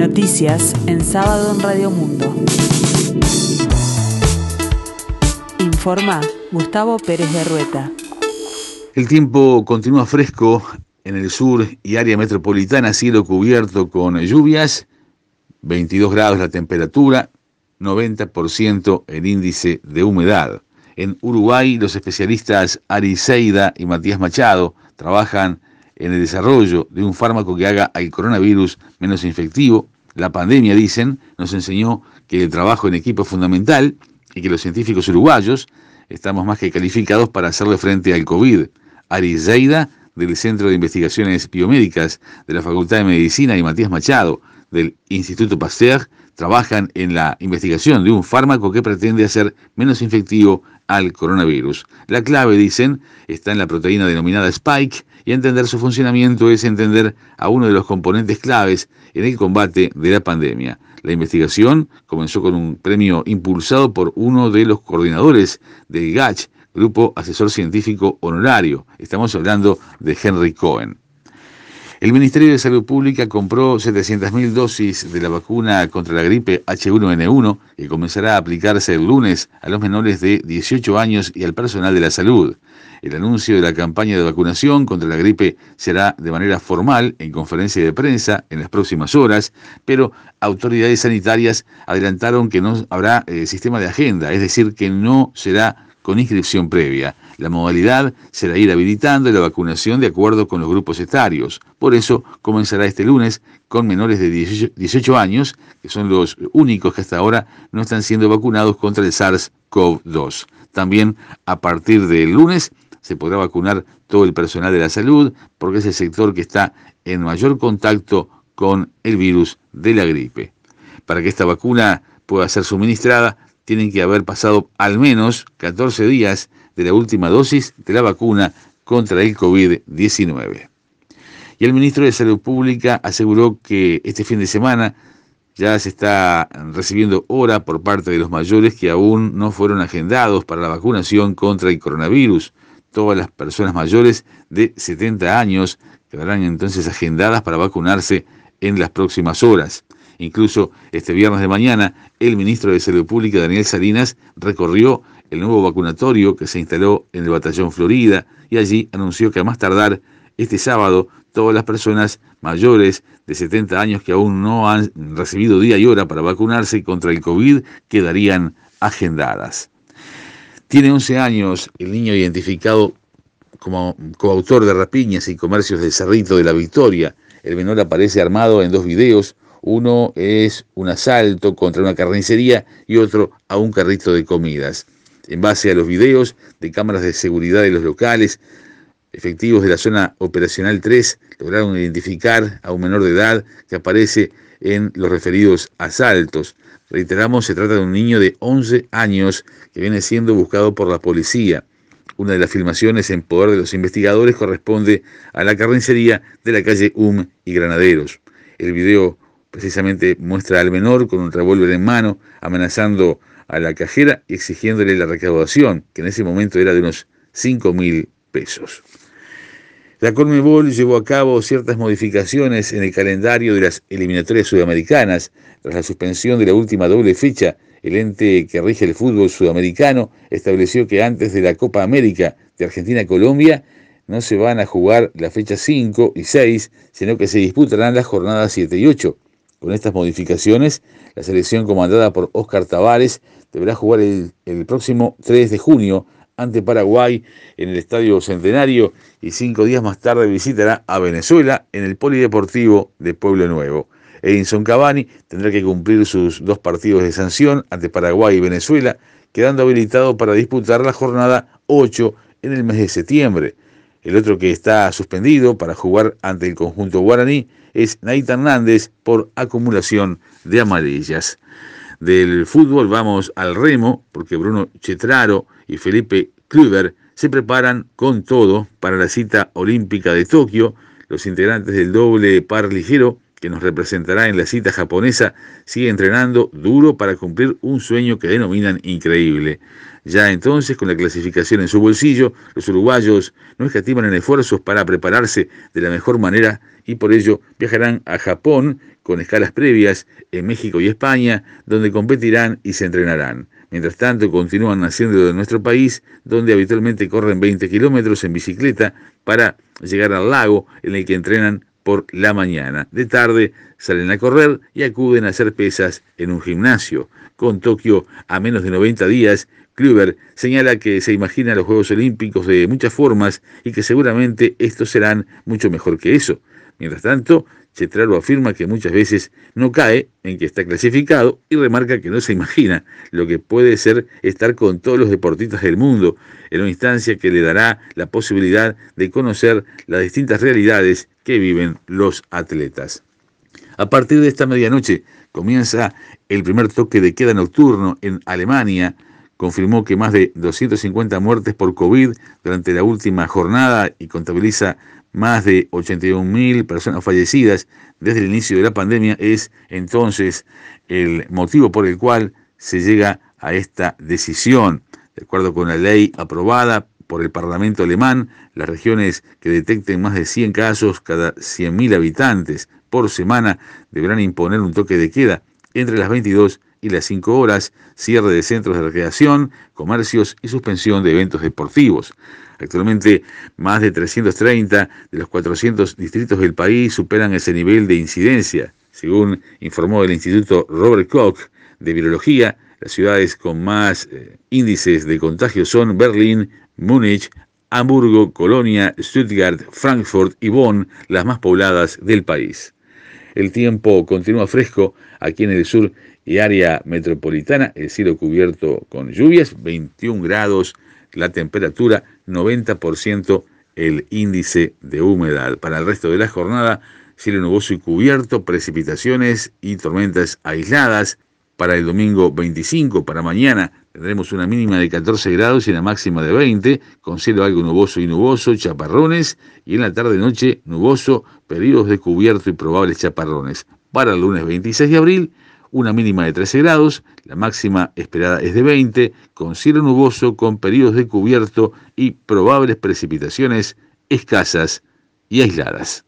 Noticias en sábado en Radio Mundo. Informa Gustavo Pérez de Rueta. El tiempo continúa fresco en el sur y área metropolitana, cielo cubierto con lluvias, 22 grados la temperatura, 90% el índice de humedad. En Uruguay, los especialistas Ari Seida y Matías Machado trabajan en el desarrollo de un fármaco que haga al coronavirus menos infectivo. La pandemia, dicen, nos enseñó que el trabajo en equipo es fundamental y que los científicos uruguayos estamos más que calificados para hacerle frente al COVID. Ari Zeida, del Centro de Investigaciones Biomédicas de la Facultad de Medicina, y Matías Machado, del Instituto Pasteur, trabajan en la investigación de un fármaco que pretende hacer menos infectivo al coronavirus. La clave, dicen, está en la proteína denominada Spike y entender su funcionamiento es entender a uno de los componentes claves en el combate de la pandemia. La investigación comenzó con un premio impulsado por uno de los coordinadores del GACH, Grupo Asesor Científico Honorario. Estamos hablando de Henry Cohen. El Ministerio de Salud Pública compró 700.000 dosis de la vacuna contra la gripe H1N1 que comenzará a aplicarse el lunes a los menores de 18 años y al personal de la salud. El anuncio de la campaña de vacunación contra la gripe será de manera formal en conferencia de prensa en las próximas horas, pero autoridades sanitarias adelantaron que no habrá eh, sistema de agenda, es decir, que no será con inscripción previa. La modalidad será ir habilitando la vacunación de acuerdo con los grupos etarios. Por eso comenzará este lunes con menores de 18 años, que son los únicos que hasta ahora no están siendo vacunados contra el SARS-CoV-2. También a partir del lunes se podrá vacunar todo el personal de la salud, porque es el sector que está en mayor contacto con el virus de la gripe. Para que esta vacuna pueda ser suministrada, tienen que haber pasado al menos 14 días de la última dosis de la vacuna contra el COVID-19. Y el ministro de Salud Pública aseguró que este fin de semana ya se está recibiendo hora por parte de los mayores que aún no fueron agendados para la vacunación contra el coronavirus. Todas las personas mayores de 70 años quedarán entonces agendadas para vacunarse en las próximas horas. Incluso este viernes de mañana, el ministro de Salud Pública, Daniel Salinas, recorrió el nuevo vacunatorio que se instaló en el Batallón Florida y allí anunció que a más tardar este sábado todas las personas mayores de 70 años que aún no han recibido día y hora para vacunarse contra el COVID quedarían agendadas. Tiene 11 años el niño identificado como coautor de rapiñas y comercios de Cerrito de la Victoria. El menor aparece armado en dos videos, uno es un asalto contra una carnicería y otro a un carrito de comidas. En base a los videos de cámaras de seguridad de los locales, efectivos de la zona operacional 3 lograron identificar a un menor de edad que aparece en los referidos asaltos. Reiteramos, se trata de un niño de 11 años que viene siendo buscado por la policía. Una de las filmaciones en poder de los investigadores corresponde a la carnicería de la calle UM y Granaderos. El video precisamente muestra al menor con un revólver en mano, amenazando a la cajera exigiéndole la recaudación, que en ese momento era de unos 5 mil pesos. La Conmebol llevó a cabo ciertas modificaciones en el calendario de las eliminatorias sudamericanas. Tras la suspensión de la última doble fecha, el ente que rige el fútbol sudamericano estableció que antes de la Copa América de Argentina-Colombia no se van a jugar la fecha 5 y 6, sino que se disputarán las jornadas 7 y 8. Con estas modificaciones, la selección comandada por Óscar Tavares deberá jugar el, próximo 3 de junio ante Paraguay en el Estadio Centenario y cinco días más tarde visitará a Venezuela en el Polideportivo de Pueblo Nuevo. Edinson Cavani tendrá que cumplir sus dos partidos de sanción ante Paraguay y Venezuela, quedando habilitado para disputar la jornada 8 en el mes de septiembre. El otro que está suspendido para jugar ante el conjunto guaraní es Naita Hernández por acumulación de amarillas. Del fútbol vamos al remo, porque Bruno Chetraro y Felipe Kluber se preparan con todo para la cita olímpica de Tokio. Los integrantes del doble par ligero que nos representará en la cita japonesa, sigue entrenando duro para cumplir un sueño que denominan increíble. Ya entonces, con la clasificación en su bolsillo, los uruguayos no escatiman en esfuerzos para prepararse de la mejor manera y por ello viajarán a Japón con escalas previas en México y España, donde competirán y se entrenarán. Mientras tanto, continúan haciendo de nuestro país, donde habitualmente corren 20 kilómetros en bicicleta para llegar al lago en el que entrenan por la mañana. De tarde salen a correr y acuden a hacer pesas en un gimnasio. Con Tokio a menos de 90 días, Kluber señala que se imagina los Juegos Olímpicos de muchas formas y que seguramente estos serán mucho mejor que eso. Mientras tanto, Chetraro afirma que muchas veces no cae en que está clasificado y remarca que no se imagina lo que puede ser estar con todos los deportistas del mundo, en una instancia que le dará la posibilidad de conocer las distintas realidades que viven los atletas. A partir de esta medianoche comienza el primer toque de queda nocturno en Alemania, confirmó que más de 250 muertes por COVID durante la última jornada y contabiliza más de 81.000 personas fallecidas desde el inicio de la pandemia, es entonces el motivo por el cual se llega a esta decisión. De acuerdo con la ley aprobada por el Parlamento alemán, las regiones que detecten más de 100 casos cada 100.000 habitantes por semana deberán imponer un toque de queda entre las 22 y las 5 horas, cierre de centros de recreación, comercios y suspensión de eventos deportivos. Actualmente, más de 330 de los 400 distritos del país superan ese nivel de incidencia. Según informó el Instituto Robert Koch de Virología, las ciudades con más eh, índices de contagio son Berlín, Múnich, Hamburgo, Colonia, Stuttgart, Frankfurt y Bonn, las más pobladas del país. El tiempo continúa fresco aquí en el sur y área metropolitana, el cielo cubierto con lluvias, 21 grados la temperatura, 90% el índice de humedad. Para el resto de la jornada, cielo nuboso y cubierto, precipitaciones y tormentas aisladas. Para el domingo 25, para mañana, tendremos una mínima de 14 grados y una máxima de 20, con cielo algo nuboso y nuboso, chaparrones, y en la tarde-noche nuboso, periodos de cubierto y probables chaparrones. Para el lunes 26 de abril, una mínima de 13 grados, la máxima esperada es de 20, con cielo nuboso, con periodos de cubierto y probables precipitaciones escasas y aisladas.